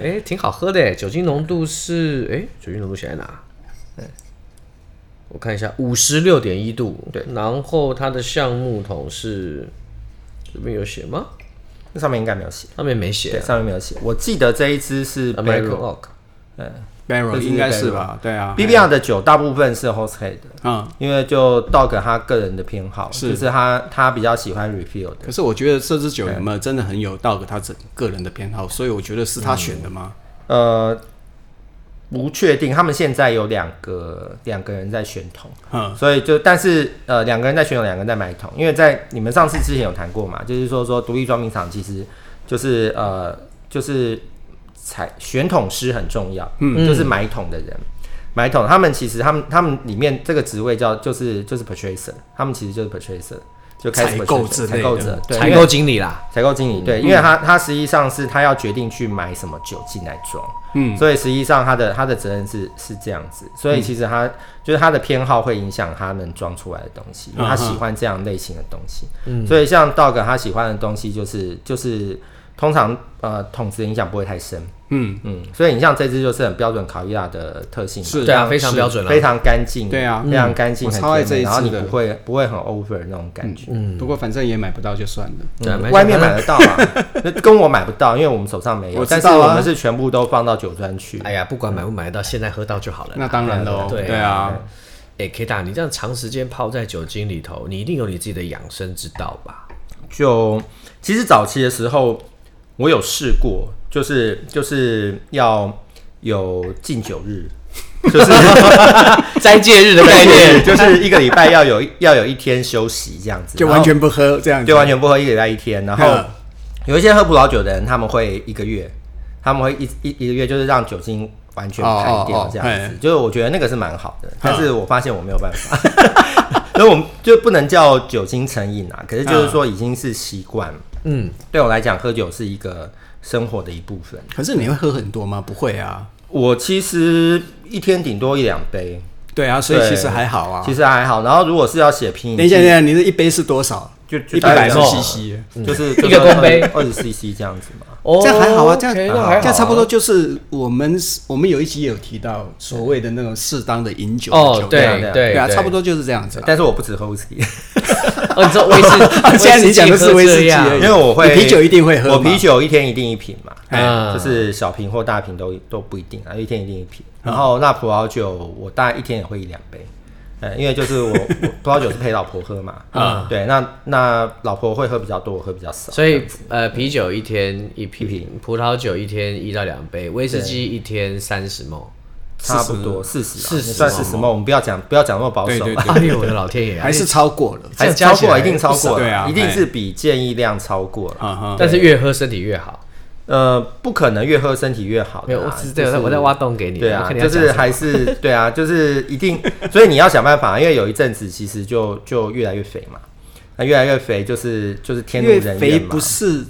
Speaker 1: 哎，挺好喝的，酒精浓度是哎，酒精浓度写在哪？我看一下，五十六点一度。对，然后它的橡木桶是这边有写吗？
Speaker 3: 那上面应该没有写，
Speaker 1: 上面没写，
Speaker 3: 上面没有写。我记得这一支是
Speaker 1: American Oak，
Speaker 3: 嗯。
Speaker 2: 应该是吧，对啊。
Speaker 3: BBR 的酒大部分是 Horsehead 的，嗯，因为就 Dog 他个人的偏好，就是他他比较喜欢 Refill 的。
Speaker 2: 可是我觉得这支酒有没有真的很有 Dog 他整个人的偏好，所以我觉得是他选的吗？
Speaker 3: 呃，不确定。他们现在有两个两个人在选桶，嗯，所以就但是呃两个人在选桶，两个人在买桶，因为在你们上次之前有谈过嘛，就是说说独立装瓶厂其实就是呃就是。采选桶师很重要，嗯，就是买桶的人，买桶，他们其实他们他们里面这个职位叫就是就是 purchaser，他们其实就是 purchaser，就开始采购者，采购者，对，
Speaker 1: 采购经理啦，
Speaker 3: 采购经理，对，因为他他实际上是他要决定去买什么酒进来装，嗯，所以实际上他的他的责任是是这样子，所以其实他就是他的偏好会影响他能装出来的东西，因为他喜欢这样类型的东西，嗯，所以像 Dog 他喜欢的东西就是就是。通常呃桶子影响不会太深，嗯。嗯，所以你像这支就是很标准考伊拉的特性，
Speaker 1: 是对啊，非常标准，
Speaker 3: 非常干净，
Speaker 2: 对啊，
Speaker 3: 非常干净，很甜美，然后你不会不会很 over 那种感觉，
Speaker 2: 嗯，不过反正也买不到就算了，
Speaker 3: 对，外面买得到啊，(laughs) 跟我买不到，因为我们手上没有，但是我们是全部都放到酒庄去。
Speaker 1: 哎呀，不管买不买得到，现在喝到就好了。
Speaker 2: 那当然喽，对啊，
Speaker 1: 哎，K 大，你这样长时间泡在酒精里头，你一定有你自己的养生之道吧？
Speaker 3: 就其实早期的时候。我有试过，就是就是要有禁酒日，(laughs) 就是
Speaker 1: 斋戒日的概念，
Speaker 3: 就是一个礼拜要有要有一天休息这样子，
Speaker 2: 就完全不喝这样子，
Speaker 3: 就完全不喝一个礼拜一天。然后有一些喝葡萄酒的人，他们会一个月，他们会一一一个月就是让酒精完全排掉这样子，就是我觉得那个是蛮好的。但是我发现我没有办法，(laughs) 所以我们就不能叫酒精成瘾啊。可是就是说已经是习惯。嗯，对我来讲，喝酒是一个生活的一部分。
Speaker 2: 可是你会喝很多吗？不会啊，
Speaker 3: 我其实一天顶多一两杯。
Speaker 2: 对啊，所以其实还好啊，
Speaker 3: 其实还好。然后如果是要写拼音，
Speaker 2: 等一下，等一下，你的一杯是多少？
Speaker 3: 就一百 cc，就是
Speaker 1: 一个公杯
Speaker 3: 二十 cc 这样子嘛。
Speaker 2: 哦，这样还好啊，这样这样差不多就是我们我们有一集有提到所谓的那种适当的饮酒
Speaker 1: 哦，对对对啊，
Speaker 2: 差不多就是这样子。
Speaker 3: 但是我不只喝威士忌，
Speaker 1: 哦，你说威士忌，(laughs)
Speaker 2: 现在你讲的是威士忌，
Speaker 3: 因为我会
Speaker 2: 啤酒一定会喝，
Speaker 3: 我啤酒一天一定一瓶嘛，嗯，就是小瓶或大瓶都都不一定啊，一天一定一瓶。然后那葡萄酒我大概一天也会一两杯。呃，因为就是我，我葡萄酒是陪老婆喝嘛，啊，对，那那老婆会喝比较多，我喝比较少，
Speaker 1: 所以呃，啤酒一天一瓶，葡萄酒一天一到两杯，威士忌一天三十 ml，
Speaker 3: 差不多四十，四十算四十 ml，我们不要讲不要讲那么保守，(laughs)
Speaker 1: 哎呦我的老天爷，
Speaker 2: 还是超过了，
Speaker 3: 还是超过了，一定超过了，对啊，一定是比建议量超过了，
Speaker 1: 但是越喝身体越好。
Speaker 3: 呃，不可能越喝身体越好。
Speaker 1: 没有，我是对，我在挖洞给你。
Speaker 3: 对啊，就是还是对啊，就是一定，所以你要想办法，因为有一阵子其实就就越来越肥嘛，那越来越肥就是就是天怒人怨嘛。
Speaker 2: 肥不是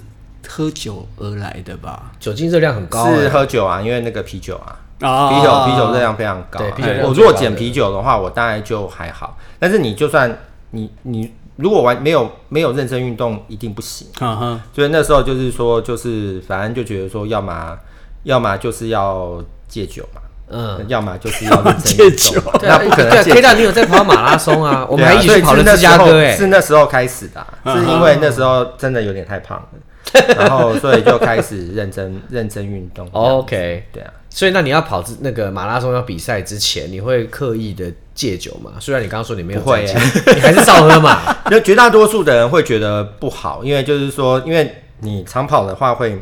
Speaker 2: 喝酒而来的吧？
Speaker 1: 酒精热量很高，
Speaker 3: 是喝酒啊，因为那个啤酒啊，
Speaker 2: 啊
Speaker 3: 啤酒啤酒热量非常高啊。
Speaker 1: 对啤酒
Speaker 3: 我如果减啤酒的话，我大概就还好。但是你就算你你如果完没有没有认真运动，一定不行。
Speaker 2: 嗯哼，
Speaker 3: 所以那时候就是说，就是反正就觉得说，要么 (laughs) 要么就是要戒酒嘛，
Speaker 1: 嗯，
Speaker 3: 要么就是要认真
Speaker 2: 戒
Speaker 3: 运动。(laughs)
Speaker 2: 酒。
Speaker 1: 对啊
Speaker 3: 那不可能
Speaker 1: 对啊你有在跑马拉松啊？我 (laughs)
Speaker 3: 我
Speaker 1: 们还一起去跑了芝加哥，哎，
Speaker 3: 是那时候开始的啊、是因为那时候真的有点太胖了，然后所以就开始认真认真运动。
Speaker 1: OK，
Speaker 3: 对啊，
Speaker 1: 所以那你要跑之那个马拉松要比赛之前，你会刻意的戒酒吗？虽然你刚刚说你没有
Speaker 3: 不会
Speaker 1: 在戒，你还是照喝嘛？(laughs)
Speaker 3: 那绝大多数的人会觉得不好，因为就是说，因为你长跑的话会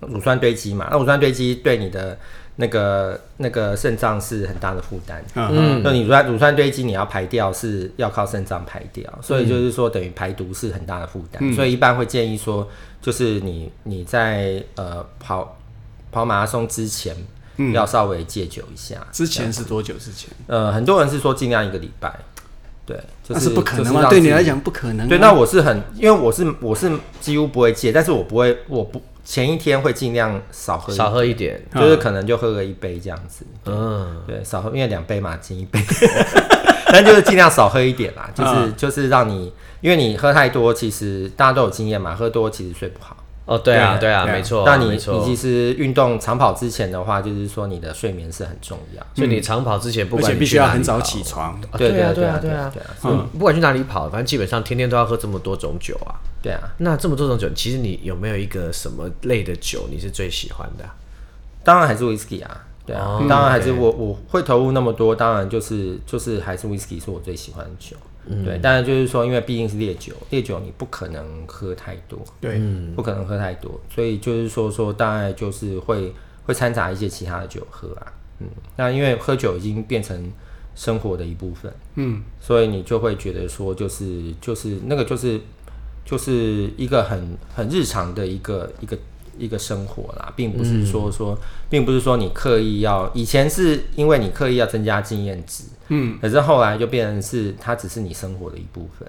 Speaker 3: 乳酸堆积嘛，那乳酸堆积对你的那个那个肾脏是很大的负担。
Speaker 2: 嗯
Speaker 3: 那你乳酸乳酸堆积，你要排掉是要靠肾脏排掉，所以就是说等于排毒是很大的负担，
Speaker 2: 嗯
Speaker 3: 所以一般会建议说，就是你你在呃跑跑马拉松之前，要稍微戒酒一下。
Speaker 2: 嗯之前是多久之前？
Speaker 3: 呃，很多人是说尽量一个礼拜，对，就
Speaker 2: 那
Speaker 3: 是
Speaker 2: 是不可能对你来讲不可能啊。
Speaker 3: 对，那我是很，因为我是我是几乎不会戒，但是我不会，我不前一天会尽量少喝一
Speaker 1: 少喝一点，
Speaker 3: 就是可能就喝个一杯这样子。
Speaker 1: 嗯，
Speaker 3: 对，少喝，因为两杯嘛，敬一杯，(laughs) 但就是尽量少喝一点啦，就是、
Speaker 2: 嗯
Speaker 3: 就是让你，因为你喝太多，其实大家都有经验嘛，喝多其实睡不好。
Speaker 1: 哦，对啊，
Speaker 2: 对对啊，
Speaker 1: 没错啊，
Speaker 3: 那你你其实运动长跑之前的话，就是说你的睡眠是很重要。
Speaker 1: 所以你长跑之前，不管你
Speaker 2: 必须要很早起床。
Speaker 1: 啊对啊，对
Speaker 3: 对
Speaker 1: 啊，对啊
Speaker 3: 对啊，
Speaker 1: 嗯，不管去哪里跑，反正基本上天天都要喝这么多种酒啊。
Speaker 3: 对啊，
Speaker 1: 那这么多种酒，其实你有没有一个什么类的酒你是最喜欢的啊？
Speaker 3: 当然还是 whisky 啊，对啊，
Speaker 1: 哦
Speaker 3: 当然还是我我会投入那么多，当然就是就是还是 whisky 是我最喜欢的酒。对，当然就是说，因为毕竟是烈酒，烈酒你不可能喝太多，
Speaker 2: 对，
Speaker 3: 不可能喝太多，所以就是说说大概就是会会掺杂一些其他的酒喝啊，嗯，那因为喝酒已经变成生活的一部分，
Speaker 2: 嗯，
Speaker 3: 所以你就会觉得说就是就是那个就是就是一个很很日常的一个一个一个生活啦，并不是说说，并不是说你刻意要，以前是因为你刻意要增加经验值，
Speaker 2: 嗯，
Speaker 3: 可是后来就变成是它只是你生活的一部分。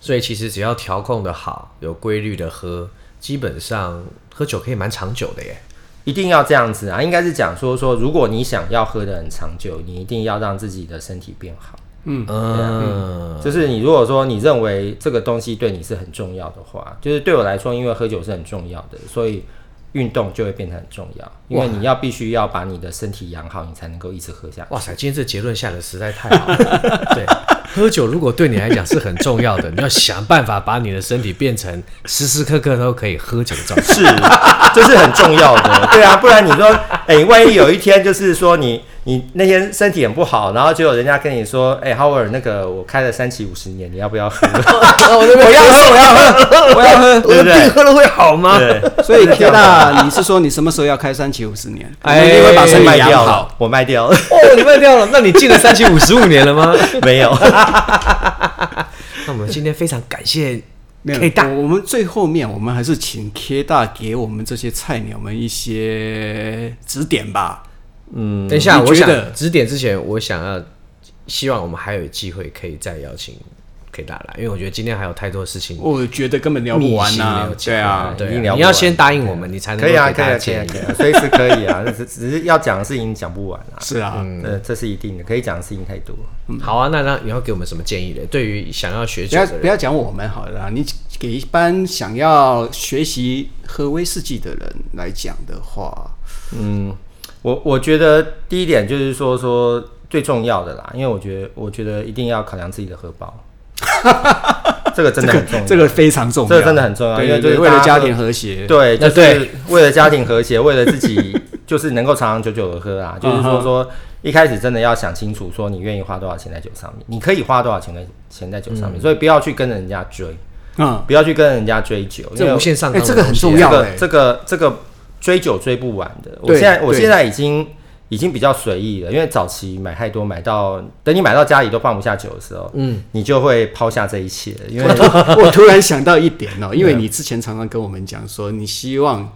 Speaker 1: 所以其实只要调控的好，有规律的喝，基本上喝酒可以蛮长久的耶。
Speaker 3: 一定要这样子啊！应该是讲说说，如果你想要喝得很长久，你一定要让自己的身体变好。
Speaker 2: 嗯
Speaker 1: 嗯，
Speaker 3: 就是你如果说你认为这个东西对你是很重要的话，就是对我来说，因为喝酒是很重要的，所以运动就会变得很重要。因为你要必须要把你的身体养好，你才能够一直喝下去。
Speaker 1: 哇塞，今天这结论下的实在太好了。(laughs) 对，喝酒如果对你来讲是很重要的，你要想办法把你的身体变成时时刻刻都可以喝酒的状态。
Speaker 3: 是，这是很重要的。对啊，不然你说，哎、万一有一天就是说你你那天身体很不好，然后结果人家跟你说，哎、h o w a r d 那个我开了三期五十年，你要不要喝？
Speaker 1: 我我要喝，我要喝，我要喝，我的
Speaker 3: 对不对
Speaker 1: 病喝了会好吗？
Speaker 3: 对，
Speaker 2: 所以 K 大，你是说你什么时候要开三期五十年？
Speaker 1: 哎
Speaker 2: 把身体
Speaker 3: 卖
Speaker 2: 养好
Speaker 3: 掉了。，我卖掉了，
Speaker 1: 哦，你卖掉了，那你进了三期五十五年了吗？
Speaker 3: 没有。(laughs) (laughs)
Speaker 1: 那我们今天非常感谢
Speaker 2: 没有
Speaker 1: K 大
Speaker 2: 我我们最后面，我们还是请 K 大给我们这些菜鸟们一些指点吧。
Speaker 3: 嗯，
Speaker 1: 等一下，我想
Speaker 2: 你觉得
Speaker 1: 指点之前，我想要希望我们还有机会可以再邀请 K 大来，因为我觉得今天还有太多事情
Speaker 2: 我觉得根本聊不完
Speaker 1: 密
Speaker 2: 呐、
Speaker 1: 信
Speaker 2: 对啊，
Speaker 1: 对你要先答应我们，你才能
Speaker 3: 可以啊，可以啊，可以啊，
Speaker 1: 随时
Speaker 3: 可以啊。只只是要讲的事情讲不完啊。
Speaker 2: 是啊，
Speaker 3: 呃，这是一定的，可以讲的事情太多。
Speaker 1: 好啊，那那你要给我们什么建议呢？对于想要学
Speaker 2: 不要不要讲我们好了啦，你给一般想要学习喝威士忌的人来讲的话，
Speaker 3: 嗯，我我觉得第一点就是说说最重要的啦，因为我觉得我觉得一定要考量自己的荷包，(laughs) 这个真的很重要，
Speaker 2: 这个非常重要，
Speaker 3: 这个真的很重要
Speaker 2: 对
Speaker 3: 因为就是
Speaker 2: 对为了
Speaker 3: 家
Speaker 2: 庭和谐，
Speaker 3: 对，就是为了家庭和谐，(laughs) 为了自己就是能够长长久久的喝啊，就是说说一开始真的要想清楚，说你愿意花多少钱在酒上面，你可以花多少钱在钱在酒上面，所以不要去跟人家追，
Speaker 2: 嗯，
Speaker 3: 不要去跟人家追酒，因为
Speaker 1: 这无限上
Speaker 2: 哎这个很重要欸
Speaker 3: 这个这个这个追酒追不完的。我现在我现在已经已经比较随意了，因为早期买太多，买到等你买到家里都放不下酒的时候，
Speaker 1: 嗯，
Speaker 3: 你就会抛下这一切了，因为
Speaker 2: 我突然想到一点哦、因为你之前常常跟我们讲说，你希望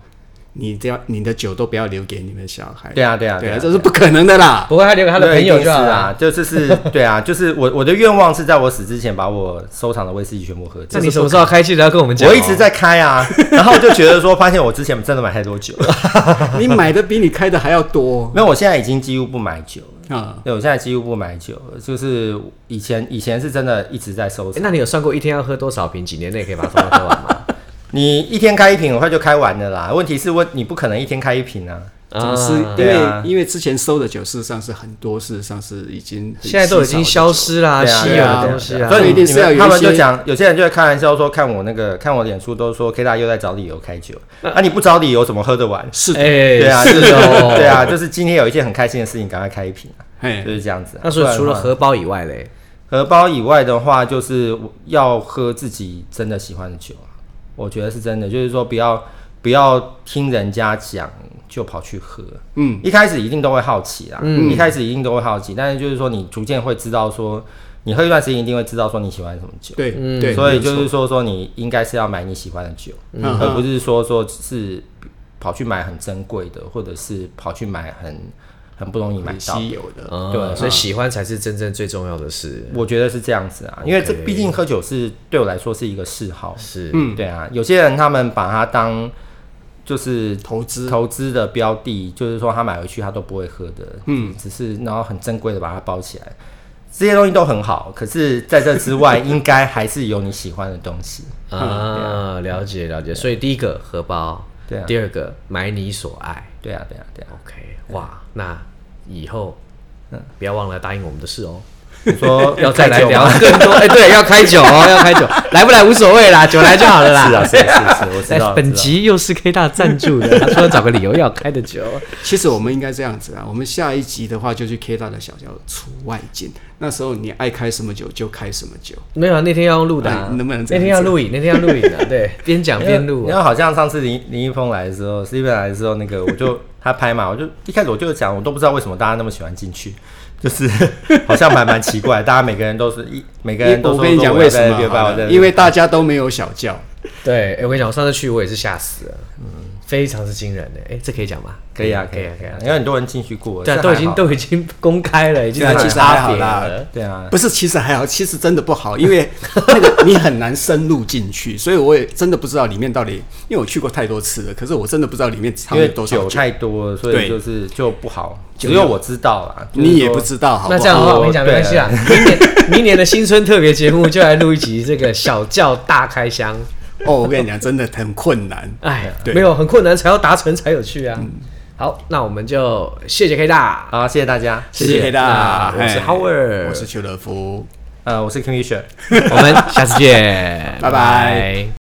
Speaker 2: 你这样你的酒都不要留给你们小孩。
Speaker 3: 对啊，对啊，
Speaker 2: 对啊，这是不可能的啦。
Speaker 1: 不过他留给他的朋友就好了
Speaker 3: 啊，就是是，对啊，就是我我的愿望是在我死之前把我收藏的威士忌全部喝掉。
Speaker 1: 那你什么时候开记得要跟我们讲？
Speaker 3: 我一直在开啊，(laughs) 然后就觉得说，发现我之前真的买太多酒了。(laughs)
Speaker 2: 你买的比你开的还要多。
Speaker 3: 没有，我现在已经几乎不买酒了
Speaker 2: 啊。
Speaker 3: 对，我现在几乎不买酒了，就是以前以前是真的一直在收藏。
Speaker 1: 那你有算过一天要喝多少瓶？几年内可以把它喝完吗？
Speaker 3: 你一天开一瓶，很快就开完了啦。问题是问你不可能一天开一瓶啊，
Speaker 2: 总是因为因为之前收的酒事实上是很多，事实上是已经
Speaker 1: 现在都已经消失啦，稀有的东西啊。
Speaker 3: 所以一定是要有他们就讲，有些人就会开玩笑说，看我那个看我脸书都说 K 大又在找理由开酒，(laughs) 啊你不找理由怎么喝得完？
Speaker 2: 是，
Speaker 3: 对啊，是的，对啊，就是今天有一件很开心的事情，赶快开一瓶啊，就是这样子。
Speaker 1: 那所以除了荷包以外嘞，
Speaker 3: 荷包以外的话，就是要喝自己真的喜欢的酒。我觉得是真的，就是说不要不要听人家讲就跑去喝，嗯，一开始一定都会好奇啦，嗯，一开始一定都会好奇，但是就是说你逐渐会知道说，你喝一段时间一定会知道说你喜欢什么酒，
Speaker 2: 对，嗯，对，
Speaker 3: 所以就是说说你应该是要买你喜欢的酒，嗯，而不是说说是跑去买很珍贵的，或者是跑去买很。很不容易买到。
Speaker 2: 稀有的，
Speaker 1: 嗯、对，所以喜欢才是真正最重要的事。
Speaker 3: 我觉得是这样子啊，因为这毕竟喝酒是对我来说是一个嗜好，
Speaker 1: 是，
Speaker 3: 嗯，对啊。有些人他们把它当就是
Speaker 2: 投资
Speaker 3: 投资。的标的，就是说他买回去他都不会喝的，嗯，只是然后很珍贵的把它包起来，这些东西都很好。可是在这之外，(laughs) 应该还是有你喜欢的东西。
Speaker 1: 啊。了解了解，所以第一个荷包，
Speaker 3: 对啊，
Speaker 1: 第二个买你所爱，
Speaker 3: 对啊对啊对啊。
Speaker 1: OK，哇。那以后，嗯，不要忘了答应我们的事哦。
Speaker 3: 你说 (laughs)
Speaker 1: 要再来聊 (laughs) 更多，哎，对，要开酒哦，(laughs) 要开酒，来不来无所谓啦，酒来就好了啦。
Speaker 3: 是啊，是是是，我知道。
Speaker 1: 本集又是 K 大赞助的，他说找个理由要开的酒。
Speaker 2: 其实我们应该这样子啊，我们下一集的话就去 K 大的小窖出外景，那时候你爱开什么酒就开什么酒。
Speaker 1: 没有啊，那天要用录的，
Speaker 2: 能不能？
Speaker 1: 那天要录影，那天要录影的，对，边讲边录。
Speaker 3: 然后好像上次林林一峰来的时候，Steven 来的时候，那个我就。他拍嘛，我就一开始我就讲，我都不知道为什么大家那么喜欢进去，就是 (laughs) 好像蛮蛮奇怪，大家每个人都是一每个人我跟你讲为什么？
Speaker 2: 因为大家都没有小叫。
Speaker 1: 对，欸，我跟你讲，我上次去我也是吓死了，嗯。非常是惊人的，哎，这可以讲吗？
Speaker 3: 可以啊，可以啊，可以啊，因为很多人进去过，
Speaker 1: 对，都已经都已经公开了，已经
Speaker 2: 其实还好啦，
Speaker 3: 对啊，
Speaker 2: 不是，其实还好，其实真的不好，因为 (laughs) 那个你很难深入进去，所以我也真的不知道里面到底，因为我去过太多次了，可是我真的不知道里面藏有多少
Speaker 3: 酒太多，所以就是就不好，只有我知道啦，
Speaker 2: 你也不知道，好，
Speaker 1: 那这样的话我跟你讲没关系啊，(laughs) 明年明年的新春特别节目就来录一集这个小教大开箱。
Speaker 2: 哦，我跟你讲，真的很困难。
Speaker 1: 哎，对，没有很困难才要达成才有趣啊。好，那我们就谢谢 K 大，
Speaker 3: 好，谢谢大家，
Speaker 2: 谢谢 K 大。
Speaker 1: 我是 Howard，
Speaker 2: 我是邱德夫，
Speaker 3: 呃，我是 King Fisher，(laughs)
Speaker 1: 我们下次见，
Speaker 2: 拜拜。